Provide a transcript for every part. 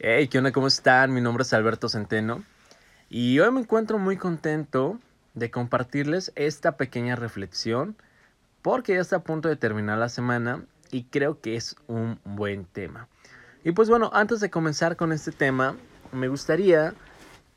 Hey, ¿qué onda? ¿Cómo están? Mi nombre es Alberto Centeno y hoy me encuentro muy contento de compartirles esta pequeña reflexión porque ya está a punto de terminar la semana y creo que es un buen tema. Y pues bueno, antes de comenzar con este tema, me gustaría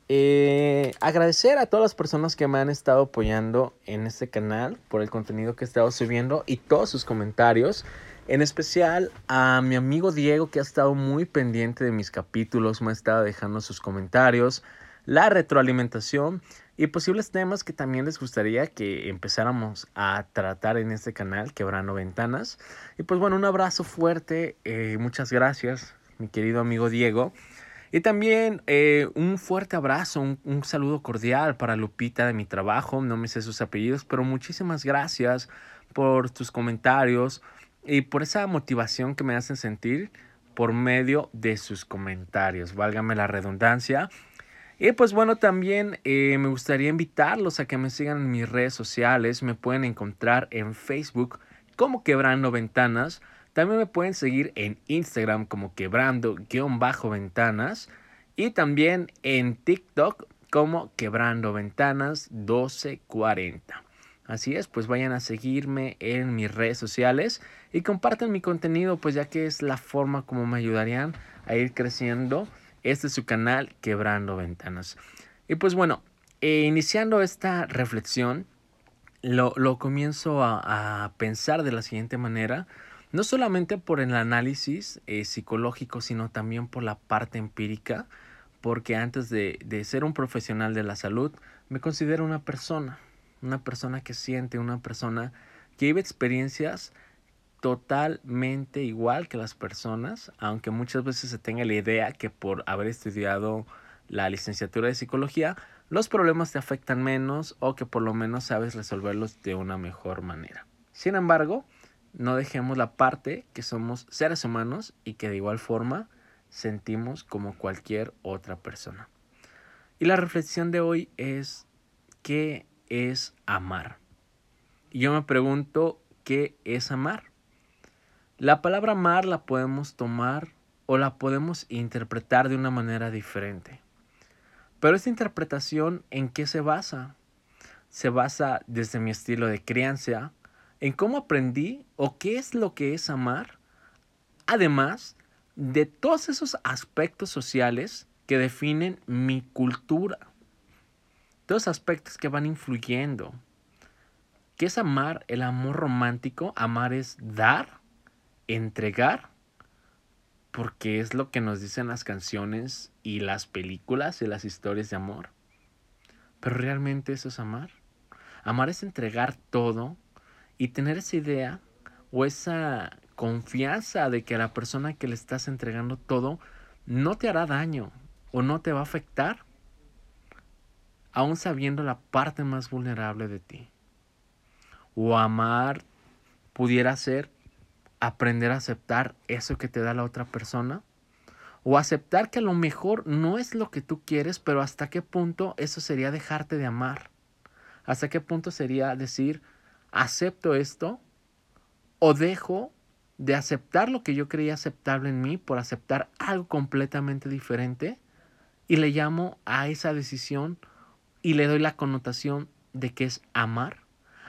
eh, agradecer a todas las personas que me han estado apoyando en este canal por el contenido que he estado subiendo y todos sus comentarios. En especial a mi amigo Diego que ha estado muy pendiente de mis capítulos, me ha estado dejando sus comentarios, la retroalimentación y posibles temas que también les gustaría que empezáramos a tratar en este canal, Quebrando Ventanas. Y pues bueno, un abrazo fuerte, eh, muchas gracias, mi querido amigo Diego. Y también eh, un fuerte abrazo, un, un, saludo cordial para Lupita de mi trabajo, no me sé sus apellidos, pero muchísimas gracias por tus comentarios, y por esa motivación que me hacen sentir por medio de sus comentarios, válgame la redundancia. Y pues bueno, también eh, me gustaría invitarlos a que me sigan en mis redes sociales. Me pueden encontrar en Facebook como Quebrando Ventanas. También me pueden seguir en Instagram como Quebrando-Ventanas. Y también en TikTok como Quebrando Ventanas 1240. Así es, pues vayan a seguirme en mis redes sociales y compartan mi contenido, pues ya que es la forma como me ayudarían a ir creciendo. Este es su canal Quebrando Ventanas. Y pues bueno, eh, iniciando esta reflexión, lo, comienzo a, pensar de la siguiente manera, no solamente por el análisis eh, psicológico, sino también por la parte empírica, porque antes de, de ser un profesional de la salud, me considero una persona una persona que siente, una persona que vive experiencias totalmente igual que las personas, aunque muchas veces se tenga la idea que por haber estudiado la licenciatura de psicología, los problemas te afectan menos o que por lo menos sabes resolverlos de una mejor manera. Sin embargo, no dejemos la parte que somos seres humanos y que de igual forma sentimos como cualquier otra persona. Y la reflexión de hoy es que es amar? Y yo me pregunto, ¿qué es amar? La palabra amar la podemos tomar o la podemos interpretar de una manera diferente. Pero esta interpretación, ¿en qué se basa? Se basa desde mi estilo de crianza, en cómo aprendí o qué es lo que es amar, además de todos esos aspectos sociales que definen mi cultura dos aspectos que van influyendo. ¿Qué es amar? El amor romántico. Amar es dar, entregar, porque es lo que nos dicen las canciones y las películas y las historias de amor. Pero realmente eso es amar. Amar es entregar todo y tener esa idea o esa confianza de que a la persona que le estás entregando todo no te hará daño o no te va a afectar aún sabiendo la parte más vulnerable de ti. O amar pudiera ser aprender a aceptar eso que te da la otra persona. O aceptar que a lo mejor no es lo que tú quieres, pero hasta qué punto eso sería dejarte de amar. Hasta qué punto sería decir, acepto esto o dejo de aceptar lo que yo creía aceptable en mí por aceptar algo completamente diferente y le llamo a esa decisión y le doy la connotación de que es amar.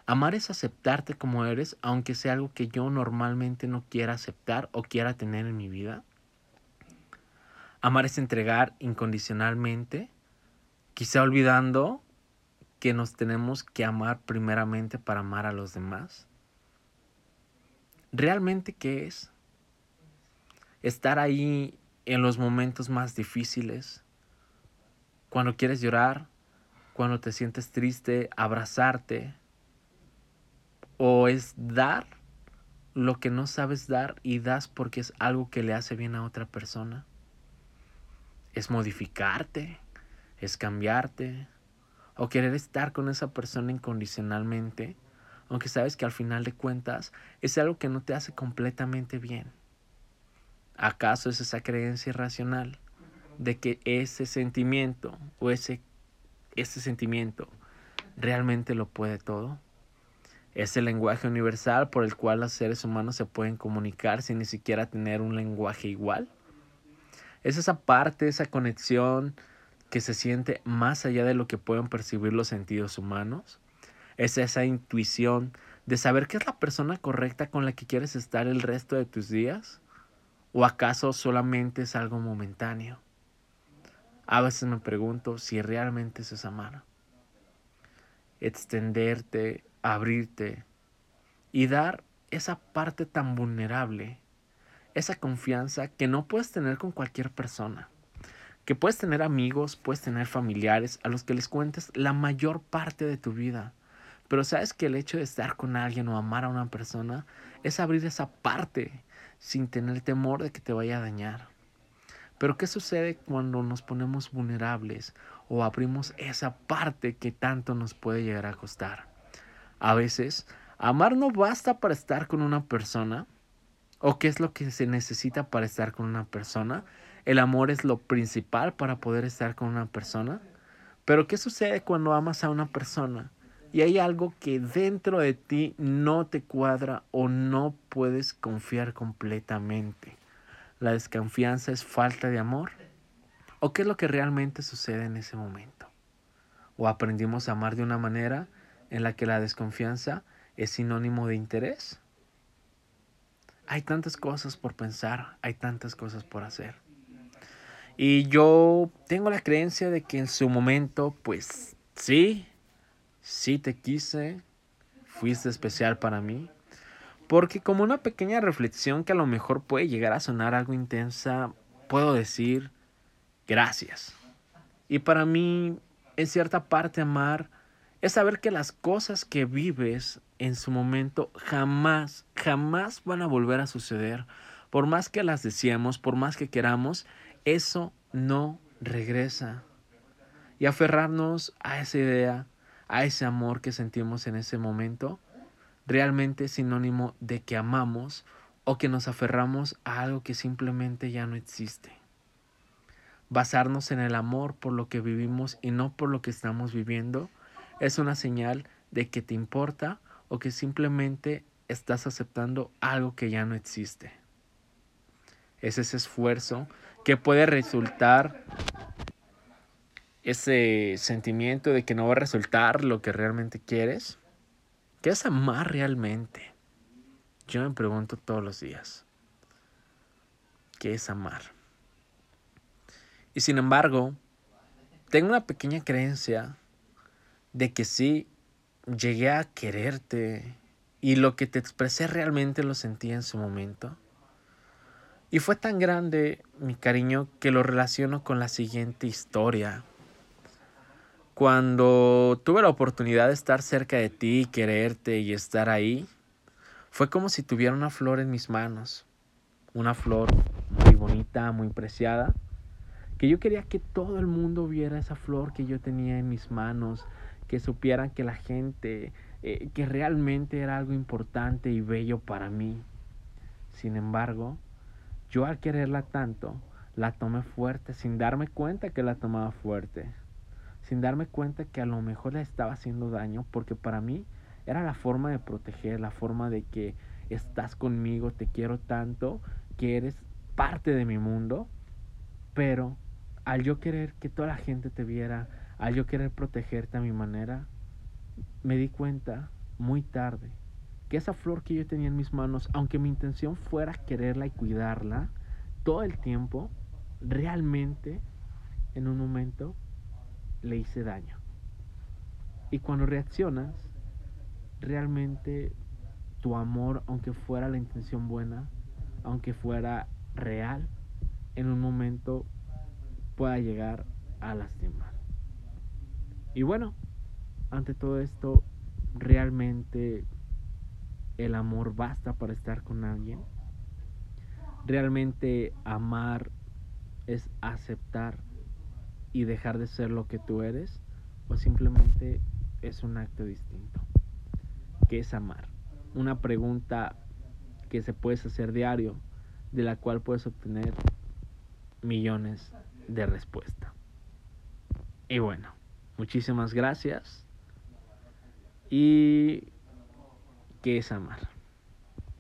Amar es aceptarte como eres, aunque sea algo que yo normalmente no quiera aceptar o quiera tener en mi vida. Amar es entregar incondicionalmente, quizá olvidando que nos tenemos que amar primeramente para amar a los demás. ¿Realmente qué es? Estar ahí en los momentos más difíciles, cuando quieres llorar, cuando te sientes triste, abrazarte. O es dar lo que no sabes dar y das porque es algo que le hace bien a otra persona. Es modificarte, es cambiarte, o querer estar con esa persona incondicionalmente, aunque sabes que al final de cuentas es algo que no te hace completamente bien. ¿Acaso es esa creencia irracional de que ese sentimiento o ese este sentimiento realmente lo puede todo? ¿Es el lenguaje universal por el cual los seres humanos se pueden comunicar sin ni siquiera tener un lenguaje igual? Es esa parte, esa conexión que se siente más allá de lo que pueden percibir los sentidos humanos. Es esa intuición de saber que es la persona correcta con la que quieres estar el resto de tus días. ¿O acaso solamente es algo momentáneo? A veces me pregunto si realmente es esa amar. Extenderte, abrirte y dar esa parte tan vulnerable, esa confianza que no puedes tener con cualquier persona. Que puedes tener amigos, puedes tener familiares a los que les cuentes la mayor parte de tu vida. Pero sabes que el hecho de estar con alguien o amar a una persona es abrir esa parte sin tener temor de que te vaya a dañar. Pero ¿qué sucede cuando nos ponemos vulnerables o abrimos esa parte que tanto nos puede llegar a costar? A veces, amar no basta para estar con una persona. ¿O qué es lo que se necesita para estar con una persona? El amor es lo principal para poder estar con una persona. Pero ¿qué sucede cuando amas a una persona y hay algo que dentro de ti no te cuadra o no puedes confiar completamente? La desconfianza es falta de amor? ¿O qué es lo que realmente sucede en ese momento? ¿O aprendimos a amar de una manera en la que la desconfianza es sinónimo de interés? Hay tantas cosas por pensar, hay tantas cosas por hacer. Y yo tengo la creencia de que en su momento, pues sí, sí te quise, fuiste especial para mí, porque como una pequeña reflexión que a lo mejor puede llegar a sonar algo intensa, puedo decir gracias. Y para mí, en cierta parte, amar es saber que las cosas que vives en su momento jamás, jamás van a volver a suceder. Por más que las deseemos, por más que queramos, eso no regresa. Y aferrarnos a esa idea, a ese amor que sentimos en ese momento, realmente es sinónimo de que amamos o que nos aferramos a algo que simplemente ya no existe. Basarnos en el amor por lo que vivimos y no por lo que estamos viviendo es una señal de que te importa o que simplemente estás aceptando algo que ya no existe. Es ese esfuerzo que puede resultar ese sentimiento de que no va a resultar lo que realmente quieres ¿Qué es amar realmente? Yo me pregunto todos los días. ¿Qué es amar? Y sin embargo, tengo una pequeña creencia de que sí llegué a quererte y lo que te expresé realmente lo sentí en su momento. Y fue tan grande mi cariño que lo relaciono con la siguiente historia. Cuando tuve la oportunidad de estar cerca de ti, quererte y estar ahí, fue como si tuviera una flor en mis manos. Una flor muy bonita, muy preciada, que yo quería que todo el mundo viera esa flor que yo tenía en mis manos, que supieran que la gente, eh, que realmente era algo importante y bello para mí. Sin embargo, yo al quererla tanto, la tomé fuerte sin darme cuenta que la tomaba fuerte sin darme cuenta que a lo mejor le estaba haciendo daño, porque para mí era la forma de proteger, la forma de que estás conmigo, te quiero tanto, que eres parte de mi mundo, pero al yo querer que toda la gente te viera, al yo querer protegerte a mi manera, me di cuenta muy tarde que esa flor que yo tenía en mis manos, aunque mi intención fuera quererla y cuidarla todo el tiempo, realmente en un momento le hice daño. Y cuando reaccionas, realmente tu amor, aunque fuera la intención buena, aunque fuera real, en un momento pueda llegar a lastimar. Y bueno, ante todo esto, realmente el amor basta para estar con alguien. Realmente amar es aceptar y dejar de ser lo que tú eres o simplemente es un acto distinto. ¿Qué es amar? Una pregunta que se puede hacer diario, de la cual puedes obtener millones de respuestas. Y bueno, muchísimas gracias. ¿Y qué es amar?